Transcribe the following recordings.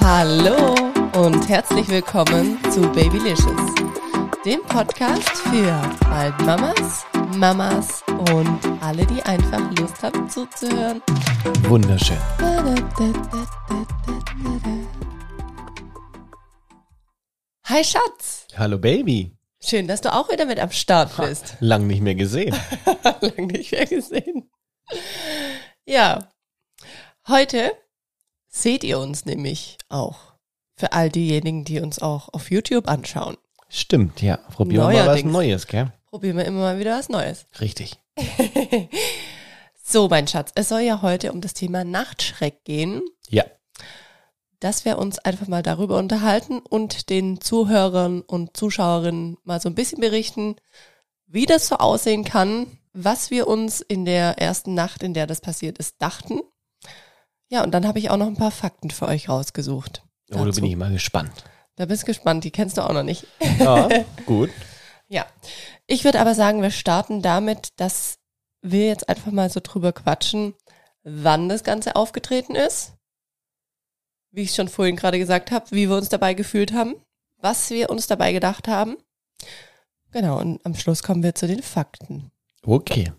Hallo und herzlich willkommen zu Babylicious, dem Podcast für bald Mamas, Mamas und alle, die einfach Lust haben zuzuhören. Wunderschön. Hi Schatz, Hallo Baby. Schön, dass du auch wieder mit am Start bist. Lang nicht mehr gesehen. Lang nicht mehr gesehen. Ja, heute seht ihr uns nämlich auch. Für all diejenigen, die uns auch auf YouTube anschauen. Stimmt, ja. Probieren wir mal was. Neues, gell? Probieren wir immer mal wieder was Neues. Richtig. So, mein Schatz, es soll ja heute um das Thema Nachtschreck gehen, Ja. Dass wir uns einfach mal darüber unterhalten und den Zuhörern und Zuschauerinnen mal so ein bisschen berichten, wie das so aussehen kann, was wir uns in der ersten Nacht, in der das passiert ist, dachten. Ja, und dann habe ich auch noch ein paar Fakten für euch rausgesucht. Oh, da bin ich mal gespannt. Da bist du gespannt, die kennst du auch noch nicht. Ja, gut. Ja, ich würde aber sagen, wir starten damit, dass wir jetzt einfach mal so drüber quatschen, wann das Ganze aufgetreten ist, wie ich schon vorhin gerade gesagt habe, wie wir uns dabei gefühlt haben, was wir uns dabei gedacht haben. Genau, und am Schluss kommen wir zu den Fakten. Okay.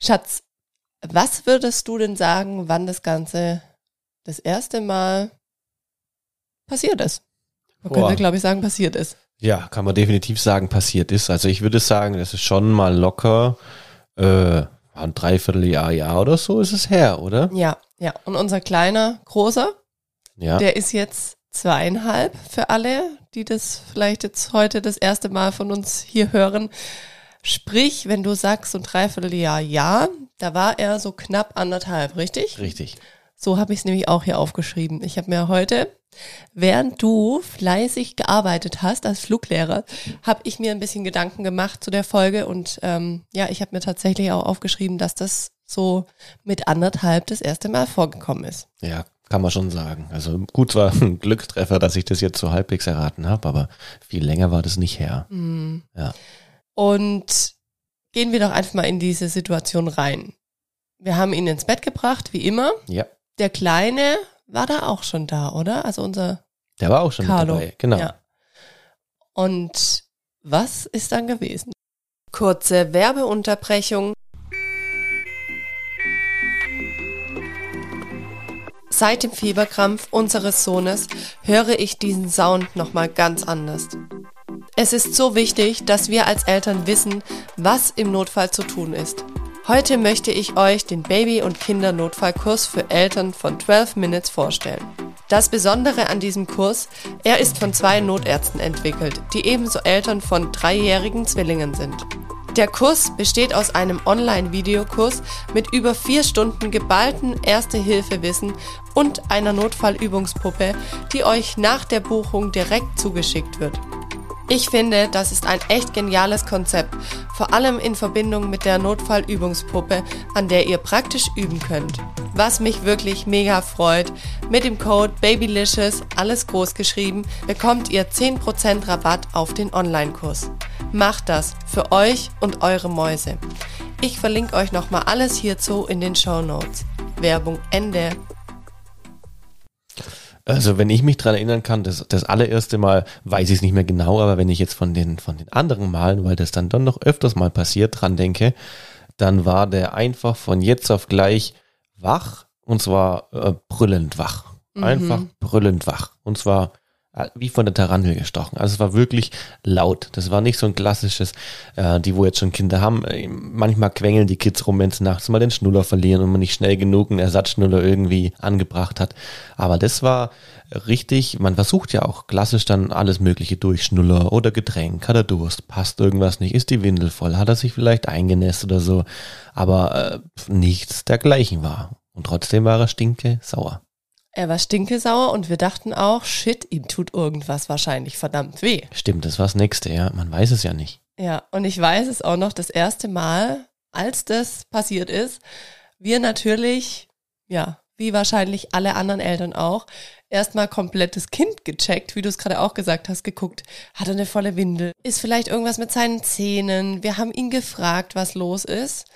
Schatz, was würdest du denn sagen, wann das Ganze das erste Mal passiert ist? Man Boah. könnte, glaube ich, sagen, passiert ist. Ja, kann man definitiv sagen, passiert ist. Also ich würde sagen, das ist schon mal locker äh, ein Dreivierteljahr, Jahr oder so ist es her, oder? Ja, ja. Und unser kleiner, großer, Ja. Der ist jetzt zweieinhalb für alle, die das vielleicht jetzt heute das erste Mal von uns hier hören. Sprich, wenn du sagst so ein Dreivierteljahr ja, da war er so knapp anderthalb, richtig? Richtig. So habe ich es nämlich auch hier aufgeschrieben. Ich habe mir heute, während du fleißig gearbeitet hast als Fluglehrer, habe ich mir ein bisschen Gedanken gemacht zu der Folge und ähm, ja, ich habe mir tatsächlich auch aufgeschrieben, dass das so mit anderthalb das erste Mal vorgekommen ist. Ja, kann man schon sagen. Also gut, zwar ein Glückstreffer, dass ich das jetzt so halbwegs erraten habe, aber viel länger war das nicht her. Mhm. Ja. Und gehen wir doch einfach mal in diese Situation rein. Wir haben ihn ins Bett gebracht, wie immer. Ja. Der Kleine war da auch schon da, oder? Also unser Der war auch schon Carlo. mit dabei. Genau. Ja. Und was ist dann gewesen? Kurze Werbeunterbrechung. Seit dem Fieberkrampf unseres Sohnes höre ich diesen Sound nochmal ganz anders. Es ist so wichtig, dass wir als Eltern wissen, was im Notfall zu tun ist. Heute möchte ich euch den Baby- und Kindernotfallkurs für Eltern von 12 Minutes vorstellen. Das Besondere an diesem Kurs, er ist von zwei Notärzten entwickelt, die ebenso Eltern von dreijährigen Zwillingen sind. Der Kurs besteht aus einem Online-Videokurs mit über vier Stunden geballten Erste-Hilfe-Wissen und einer Notfallübungspuppe, die euch nach der Buchung direkt zugeschickt wird. Ich finde, das ist ein echt geniales Konzept, vor allem in Verbindung mit der Notfallübungspuppe, an der ihr praktisch üben könnt. Was mich wirklich mega freut, mit dem Code BABYLICIOUS, alles groß geschrieben, bekommt ihr 10% Rabatt auf den Online-Kurs. Macht das für euch und eure Mäuse. Ich verlinke euch nochmal alles hierzu in den Show Notes. Werbung Ende. Also wenn ich mich dran erinnern kann, das, das allererste Mal weiß ich es nicht mehr genau, aber wenn ich jetzt von den, von den anderen Malen, weil das dann doch noch öfters mal passiert, dran denke, dann war der einfach von jetzt auf gleich wach und zwar äh, brüllend wach. Einfach brüllend wach. Und zwar wie von der Tarantel gestochen. Also es war wirklich laut. Das war nicht so ein klassisches, äh, die wo jetzt schon Kinder haben. Äh, manchmal quengeln die Kids rum, wenn sie nachts mal den Schnuller verlieren und man nicht schnell genug einen Ersatzschnuller irgendwie angebracht hat. Aber das war richtig, man versucht ja auch klassisch dann alles mögliche durch Schnuller oder Getränk, hat er Durst, passt irgendwas nicht, ist die Windel voll, hat er sich vielleicht eingenässt oder so. Aber äh, nichts dergleichen war. Und trotzdem war er stinke sauer. Er war stinkesauer und wir dachten auch, shit, ihm tut irgendwas wahrscheinlich verdammt weh. Stimmt, das war das nächste, ja. Man weiß es ja nicht. Ja, und ich weiß es auch noch das erste Mal, als das passiert ist, wir natürlich, ja, wie wahrscheinlich alle anderen Eltern auch, erstmal komplett das Kind gecheckt, wie du es gerade auch gesagt hast, geguckt, hat er eine volle Windel, ist vielleicht irgendwas mit seinen Zähnen, wir haben ihn gefragt, was los ist.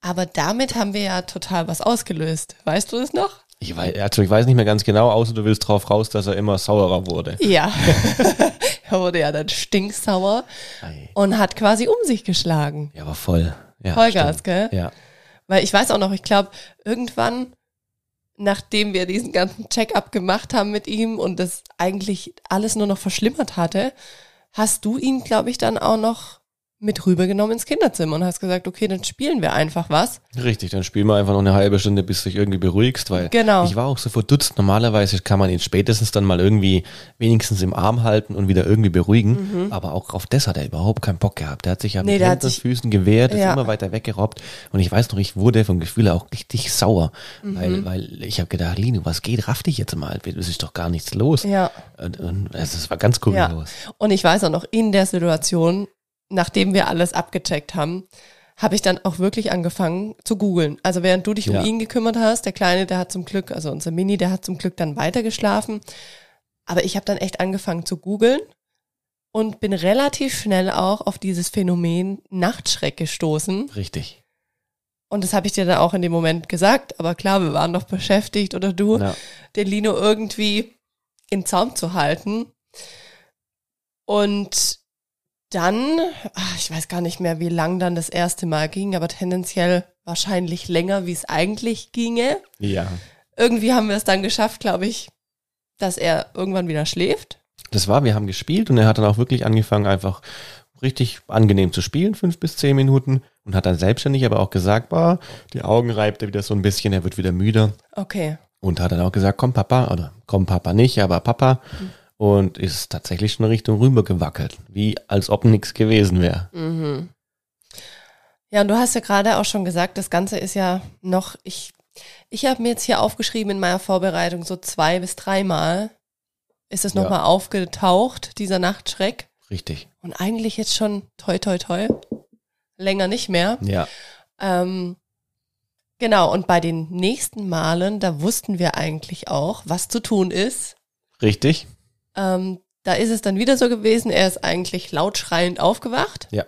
Aber damit haben wir ja total was ausgelöst. Weißt du es noch? Ich weiß, also ich weiß nicht mehr ganz genau, außer du willst drauf raus, dass er immer saurer wurde. Ja. er wurde ja dann stinksauer Ei. und hat quasi um sich geschlagen. Ja, aber voll. Ja, Vollgas, stimmt. gell? Ja. Weil ich weiß auch noch, ich glaube, irgendwann, nachdem wir diesen ganzen Check-up gemacht haben mit ihm und das eigentlich alles nur noch verschlimmert hatte, hast du ihn, glaube ich, dann auch noch mit rübergenommen ins Kinderzimmer und hast gesagt, okay, dann spielen wir einfach was. Richtig, dann spielen wir einfach noch eine halbe Stunde, bis du dich irgendwie beruhigst, weil Genau. ich war auch so verdutzt. Normalerweise kann man ihn spätestens dann mal irgendwie wenigstens im Arm halten und wieder irgendwie beruhigen. Aber auch auf das hat er überhaupt keinen Bock gehabt. Der hat sich ja Mhm. Nee, mit Händen und Füßen gewehrt, ist Ja. immer weiter weggerobbt. Und ich weiß noch, ich wurde vom Gefühl auch richtig sauer, Mhm. weil, weil ich habe gedacht, Lino, was geht? Raff dich jetzt mal. Es ist doch gar nichts los. Ja. Und, und also, es war ganz Ja. kurios. Und ich weiß auch noch, in der Situation, nachdem wir alles abgecheckt haben, habe ich dann auch wirklich angefangen zu googeln. Also während du dich Ja. um ihn gekümmert hast, der Kleine, der hat zum Glück, also unser Mini, der hat zum Glück dann weitergeschlafen. Aber ich habe dann echt angefangen zu googeln und bin relativ schnell auch auf dieses Phänomen Nachtschreck gestoßen. Richtig. Und das habe ich dir dann auch in dem Moment gesagt. Aber klar, wir waren doch beschäftigt oder du, Ja. den Lino irgendwie in Zaum zu halten. Und dann, ach, ich weiß gar nicht mehr, wie lang dann das erste Mal ging, aber tendenziell wahrscheinlich länger, wie es eigentlich ginge. ja. Irgendwie haben wir es dann geschafft, glaube ich, dass er irgendwann wieder schläft. Das war, wir haben gespielt und er hat dann auch wirklich angefangen, einfach richtig angenehm zu spielen, fünf bis zehn Minuten und hat dann selbstständig aber auch gesagt, boah, die Augen reibt er wieder so ein bisschen, er wird wieder müde Okay. und hat dann auch gesagt, komm Papa, oder komm Papa nicht, aber Papa und ist tatsächlich schon Richtung rüber gewackelt, wie als ob nichts gewesen wäre. Mhm. Ja, und du hast ja gerade auch schon gesagt, das Ganze ist ja noch, ich, ich habe mir jetzt hier aufgeschrieben in meiner Vorbereitung, so zwei bis dreimal ist es Ja. nochmal aufgetaucht, dieser Nachtschreck. Richtig. Und eigentlich jetzt schon toi toi toi. Länger nicht mehr. Ja. Ähm, genau, und bei den nächsten Malen, da wussten wir eigentlich auch, was zu tun ist. Richtig. Ähm, da ist es dann wieder so gewesen, er ist eigentlich laut schreiend aufgewacht. Ja.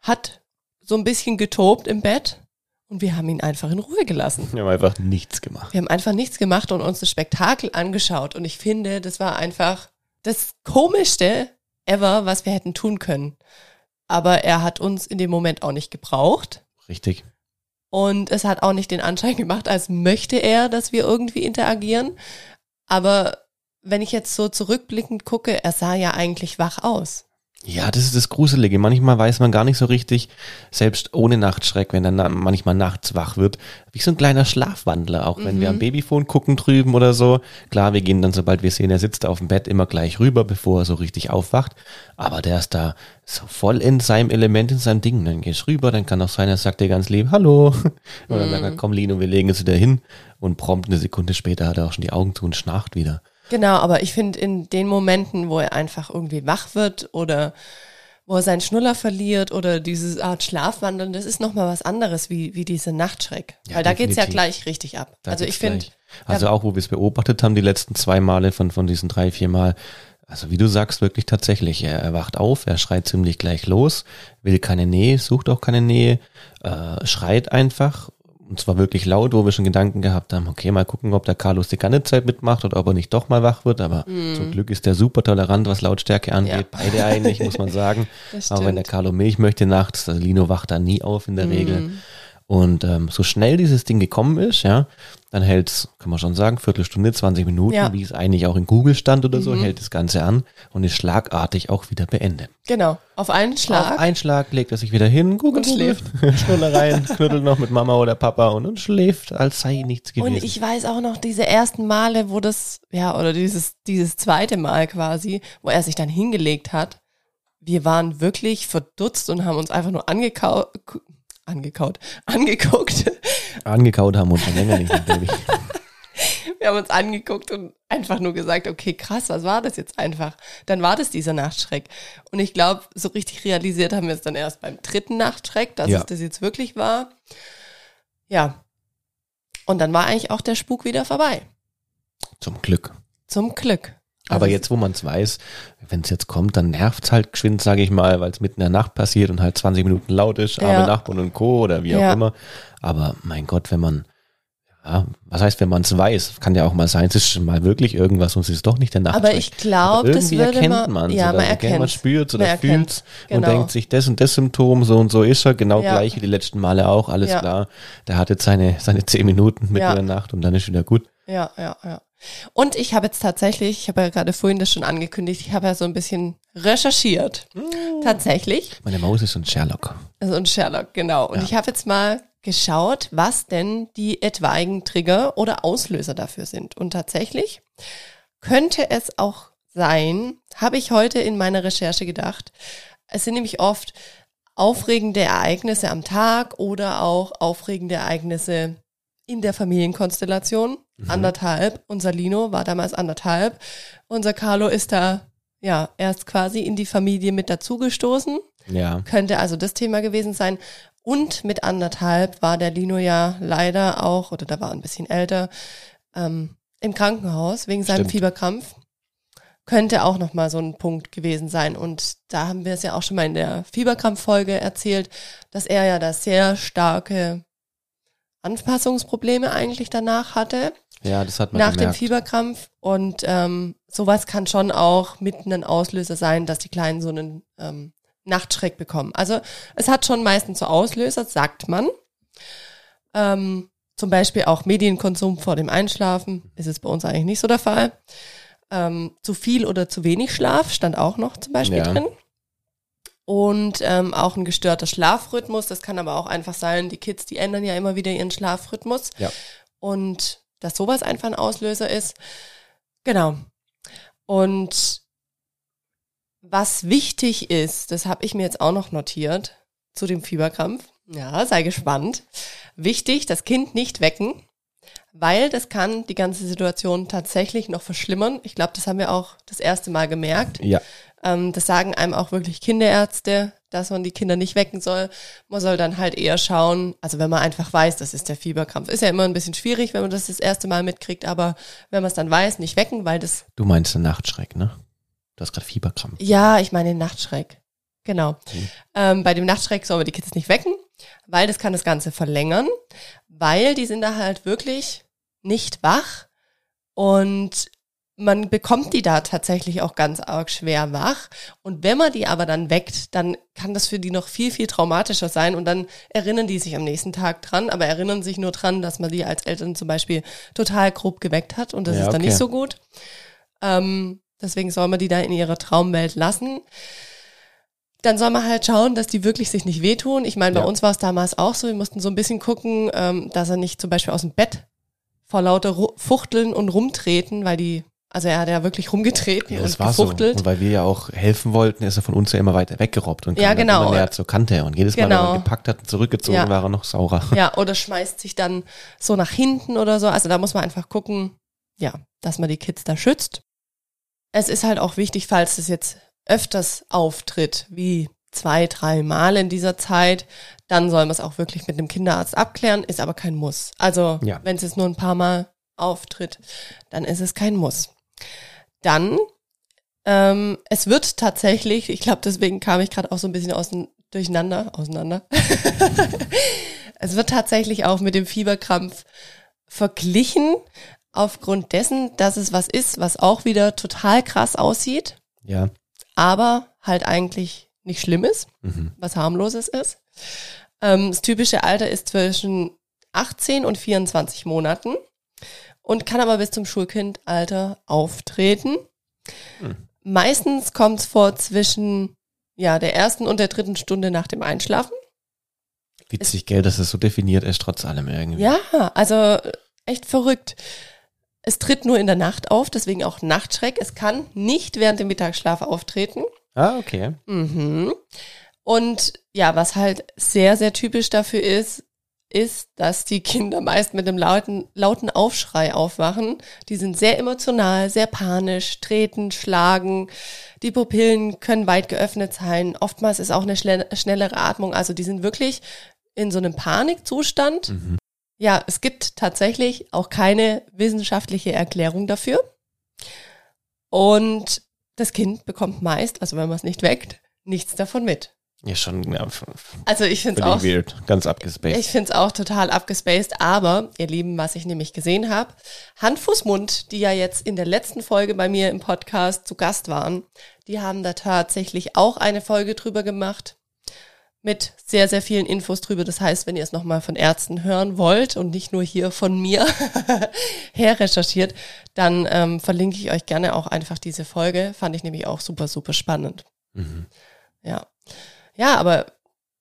Hat so ein bisschen getobt im Bett und wir haben ihn einfach in Ruhe gelassen. Wir haben einfach nichts gemacht. Wir haben einfach nichts gemacht und uns das Spektakel angeschaut. Und ich finde, das war einfach das komischste ever, was wir hätten tun können. Aber er hat uns in dem Moment auch nicht gebraucht. Richtig. Und es hat auch nicht den Anschein gemacht, als möchte er, dass wir irgendwie interagieren. Aber wenn ich jetzt so zurückblickend gucke, er sah ja eigentlich wach aus. Ja, das ist das Gruselige. Manchmal weiß man gar nicht so richtig, selbst ohne Nachtschreck, wenn er manchmal nachts wach wird, wie so ein kleiner Schlafwandler, auch wenn wir am Babyphone gucken drüben oder so. Klar, wir gehen dann, sobald wir sehen, er sitzt auf dem Bett, immer gleich rüber, bevor er so richtig aufwacht. Aber der ist da so voll in seinem Element, in seinem Ding. Dann gehst rüber, dann kann auch sein, er sagt dir ganz lieb, hallo. Und dann sagt er, komm Lino, wir legen es wieder hin. Und prompt eine Sekunde später hat er auch schon die Augen zu und schnarcht wieder. Genau, aber ich finde in den Momenten, wo er einfach irgendwie wach wird oder wo er seinen Schnuller verliert oder diese Art Schlafwandeln, das ist nochmal was anderes wie, wie diese Nachtschreck. Ja, Weil da geht's ja definitiv. gleich richtig ab. Da also ich finde. Also auch, wo wir es beobachtet haben, die letzten zwei Male von, von diesen drei, vier Mal. Also wie du sagst, wirklich tatsächlich. Er, er wacht auf, er schreit ziemlich gleich los, will keine Nähe, sucht auch keine Nähe, äh, schreit einfach. Und zwar wirklich laut, wo wir schon Gedanken gehabt haben, okay, mal gucken, ob der Carlos die ganze Zeit mitmacht oder ob er nicht doch mal wach wird. Aber zum Glück ist der super tolerant, was Lautstärke angeht. Ja. Beide eigentlich, muss man sagen. Auch wenn der. Carlo Milch möchte nachts, also Lino wacht da nie auf in der Regel. Und ähm, so schnell dieses Ding gekommen ist, ja, dann hält's, kann man schon sagen, Viertelstunde, 20 Minuten, Ja. wie es eigentlich auch in Google stand oder so, hält das Ganze an und ist schlagartig auch wieder beendet. genau, auf einen Schlag. Auf einen Schlag legt er sich wieder hin, Google Und schläft. Schnuller rein, knuddelt noch mit Mama oder Papa und, und schläft, als sei nichts gewesen. Und ich weiß auch noch diese ersten Male, wo das, ja, oder dieses, dieses zweite Mal quasi, wo er sich dann hingelegt hat. Wir waren wirklich verdutzt und haben uns einfach nur angekaut, angekaut, angeguckt. Angekaut haben wir uns schon länger nicht mit Baby. Wir haben uns angeguckt und einfach nur gesagt, okay, krass, was war das jetzt einfach? Dann war das dieser Nachtschreck. Und ich glaube, so richtig realisiert haben wir es dann erst beim dritten Nachtschreck, dass Ja. es das jetzt wirklich war. Ja. Und dann war eigentlich auch der Spuk wieder vorbei. Zum Glück. Zum Glück. Aber Also jetzt, wo man es weiß, wenn es jetzt kommt, dann nervt's halt geschwind, sage ich mal, weil es mitten in der Nacht passiert und halt 20 Minuten laut ist, arme Ja. Nachbarn und Co. oder wie auch Ja. immer. Aber mein Gott, wenn man, ja, was heißt, wenn man es weiß, kann ja auch mal sein, es ist schon mal wirklich irgendwas und es ist doch nicht der Nachtschreck. Aber ich glaube, das würde erkennt man, ja, man erkennt, man spürt oder fühlt genau. und denkt sich, das und das Symptom, so und so ist er, genau Ja. gleich wie die letzten Male auch, alles klar. Der hat jetzt seine, seine zehn Minuten mitten in der Nacht und dann ist wieder gut. Ja, ja, ja. Und ich habe jetzt tatsächlich, ich habe ja gerade vorhin das schon angekündigt, ich habe ja so ein bisschen recherchiert. Mm. Tatsächlich. Meine Maus ist ein Sherlock. Also ein Sherlock, genau. Und Ja. ich habe jetzt mal geschaut, was denn die etwaigen Trigger oder Auslöser dafür sind. Und tatsächlich könnte es auch sein, habe ich heute in meiner Recherche gedacht, es sind nämlich oft aufregende Ereignisse am Tag oder auch aufregende Ereignisse in der Familienkonstellation. Anderthalb. Unser Lino war damals anderthalb. Unser Carlo ist da ja erst quasi in die Familie mit dazugestoßen. Ja. Könnte also das Thema gewesen sein. Und mit anderthalb war der Lino ja leider auch, oder da war ein bisschen älter, ähm, im Krankenhaus wegen seinem Stimmt. Fieberkrampf. Könnte auch nochmal so ein Punkt gewesen sein. Und da haben wir es ja auch schon mal in der Fieberkrampffolge erzählt, dass er ja da sehr starke Anpassungsprobleme eigentlich danach hatte Ja, das hat man nach dem gemerkt. Fieberkrampf. Und ähm, sowas kann schon auch mit einem Auslöser sein, dass die Kleinen so einen ähm, Nachtschreck bekommen. Also es hat schon meistens so Auslöser, sagt man. Ähm, zum Beispiel auch Medienkonsum vor dem Einschlafen ist es bei uns eigentlich nicht so der Fall. Ähm, zu viel oder zu wenig Schlaf stand auch noch zum Beispiel Ja. drin. Und ähm, auch ein gestörter Schlafrhythmus. Das kann aber auch einfach sein, die Kids, die ändern ja immer wieder ihren Schlafrhythmus. Ja. Und dass sowas einfach ein Auslöser ist. Genau. Und was wichtig ist, das habe ich mir jetzt auch noch notiert zu dem Fieberkrampf. Ja, sei gespannt. Wichtig, das Kind nicht wecken, weil das kann die ganze Situation tatsächlich noch verschlimmern. Ich glaube, das haben wir auch das erste Mal gemerkt. Ja, Ähm, das sagen einem auch wirklich Kinderärzte, dass man die Kinder nicht wecken soll. Man soll dann halt eher schauen, also wenn man einfach weiß, das ist der Fieberkrampf. Ist ja immer ein bisschen schwierig, wenn man das das erste Mal mitkriegt, aber wenn man es dann weiß, nicht wecken, weil das, du meinst den Nachtschreck, ne? Du hast gerade Fieberkrampf. ja, ich meine den Nachtschreck. Genau. Mhm. Ähm, bei dem Nachtschreck soll man die Kids nicht wecken, weil das kann das Ganze verlängern, weil die sind da halt wirklich nicht wach und man bekommt die da tatsächlich auch ganz arg schwer wach. Und wenn man die aber dann weckt, dann kann das für die noch viel, viel traumatischer sein. Und dann erinnern die sich am nächsten Tag dran, aber erinnern sich nur dran, dass man die als Eltern zum Beispiel total grob geweckt hat. Und das Ja, ist dann okay. nicht so gut. Ähm, deswegen soll man die da in ihrer Traumwelt lassen. Dann soll man halt schauen, dass die wirklich sich nicht wehtun. Ich meine, bei Ja. uns war es damals auch so. Wir mussten so ein bisschen gucken, ähm, dass er nicht zum Beispiel aus dem Bett vor lauter Ru Fuchteln und Rumtreten, weil die, also er hat ja wirklich rumgetreten Ja, das und war so. gefuchtelt. Und weil wir ja auch helfen wollten, ist er von uns ja immer weiter weggerobbt und Ja, genau. immer näher zur Kante. Und jedes Mal, wenn Genau. man gepackt hat und zurückgezogen, Ja. war er noch saurer. Ja, oder schmeißt sich dann so nach hinten oder so. Also da muss man einfach gucken, ja, dass man die Kids da schützt. Es ist halt auch wichtig, falls es jetzt öfters auftritt, wie zwei, drei Mal in dieser Zeit, dann soll man es auch wirklich mit einem Kinderarzt abklären, ist aber kein Muss. Also Ja. wenn es jetzt nur ein paar Mal auftritt, dann ist es kein Muss. Dann, ähm, es wird tatsächlich, ich glaube, deswegen kam ich gerade auch so ein bisschen aus durcheinander, auseinander. es wird tatsächlich auch mit dem Fieberkrampf verglichen, aufgrund dessen, dass es was ist, was auch wieder total krass aussieht, Ja. aber halt eigentlich nicht schlimm ist, Mhm. was harmloses ist. Ähm, das typische Alter ist zwischen 18 und 24 Monaten und kann aber bis zum Schulkindalter auftreten. Hm. Meistens kommt es vor zwischen ja, der ersten und der dritten Stunde nach dem Einschlafen. Witzig, gell, dass es so definiert ist, trotz allem irgendwie. Ja, also echt verrückt. Es tritt nur in der Nacht auf, deswegen auch Nachtschreck. Es kann nicht während dem Mittagsschlaf auftreten. Ah, okay. Mhm. Und ja, was halt sehr, sehr typisch dafür ist, ist, dass die Kinder meist mit einem lauten, lauten Aufschrei aufwachen. Die sind sehr emotional, sehr panisch, treten, schlagen. Die Pupillen können weit geöffnet sein. Oftmals ist auch eine schnell, schnellere Atmung. Also die sind wirklich in so einem Panikzustand. Mhm. Ja, es gibt tatsächlich auch keine wissenschaftliche Erklärung dafür. Und das Kind bekommt meist, also wenn man es nicht weckt, nichts davon mit. Ja, schon ja, Also ich finde es auch, weird. Ganz abgespaced. ich finde es auch total abgespaced. Aber ihr Lieben, was ich nämlich gesehen habe, Hand, Fuß, Mund, die ja jetzt in der letzten Folge bei mir im Podcast zu Gast waren, die haben da tatsächlich auch eine Folge drüber gemacht mit sehr, sehr vielen Infos drüber. Das heißt, wenn ihr es nochmal von Ärzten hören wollt und nicht nur hier von mir her recherchiert, dann ähm, verlinke ich euch gerne auch einfach diese Folge. Fand ich nämlich auch super, super spannend. Mhm. Ja. Ja, aber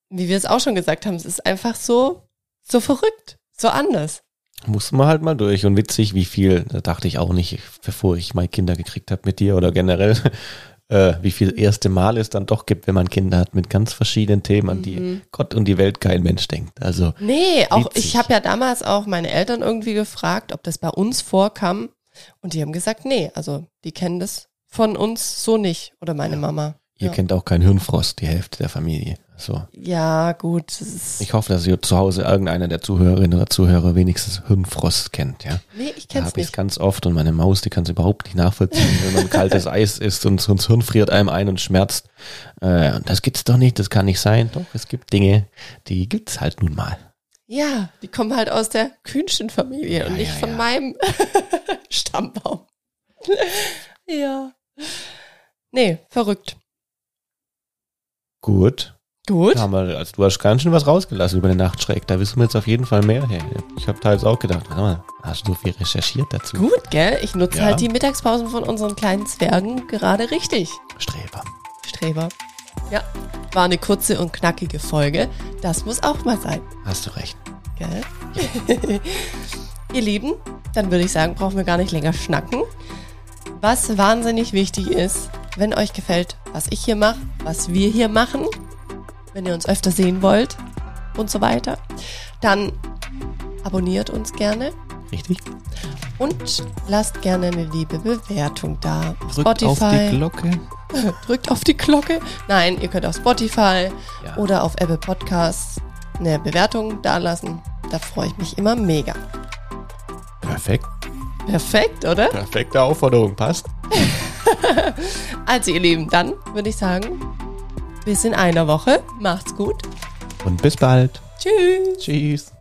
wie wir es auch schon gesagt haben, es ist einfach so, so verrückt, so anders. Muss man halt mal durch. Und witzig, wie viel, da dachte ich auch nicht, bevor ich mal Kinder gekriegt habe mit dir oder generell, äh, wie viel erste Mal es dann doch gibt, wenn man Kinder hat mit ganz verschiedenen Themen, an die Gott und die Welt kein Mensch denkt. Also Nee, auch Witzig. ich habe ja damals auch meine Eltern irgendwie gefragt, ob das bei uns vorkam. Und die haben gesagt, nee, also die kennen das von uns so nicht. Oder meine Mama. Ihr ja. kennt auch keinen Hirnfrost, die Hälfte der Familie. So. ja, gut. Ich hoffe, dass ihr zu Hause irgendeiner der Zuhörerinnen oder Zuhörer wenigstens Hirnfrost kennt, ja. nee, ich Da kenn's habe ich nicht. ganz oft und meine Maus, die kann es überhaupt nicht nachvollziehen, wenn man kaltes Eis isst und so ein Hirn friert einem ein und schmerzt. Äh, und das gibt's doch nicht, das kann nicht sein. Doch, es gibt Dinge, die gibt's halt nun mal. Ja, die kommen halt aus der Kühnchen Familie und Ja, nicht ja, von meinem Stammbaum. ja. Nee, verrückt. Gut. Gut. Da haben wir, also du hast ganz schön was rausgelassen über den Nachtschreck. Da wissen wir jetzt auf jeden Fall mehr. Hey, ich habe teils auch gedacht, warte mal, hast du so viel recherchiert dazu? Gut, gell? Ich nutze Ja. halt die Mittagspausen von unseren kleinen Zwergen gerade richtig. Streber. Streber. Ja, war eine kurze und knackige Folge. Das muss auch mal sein, Hast du recht. gell? Ihr Lieben, dann würde ich sagen, brauchen wir gar nicht länger schnacken. Was wahnsinnig wichtig ist, wenn euch gefällt, was ich hier mache, was wir hier machen, wenn ihr uns öfter sehen wollt und so weiter, dann abonniert uns gerne Richtig? und lasst gerne eine liebe Bewertung da. Drückt auf die Glocke. drückt auf die Glocke. Nein, ihr könnt auf Spotify Ja. oder auf Apple Podcasts eine Bewertung dalassen. Da freue ich mich immer mega. Perfekt. Perfekt, oder? Perfekte Aufforderung. Passt. Also ihr Lieben, dann würde ich sagen, bis in einer Woche. Macht's gut. Und bis bald. Tschüss. Tschüss.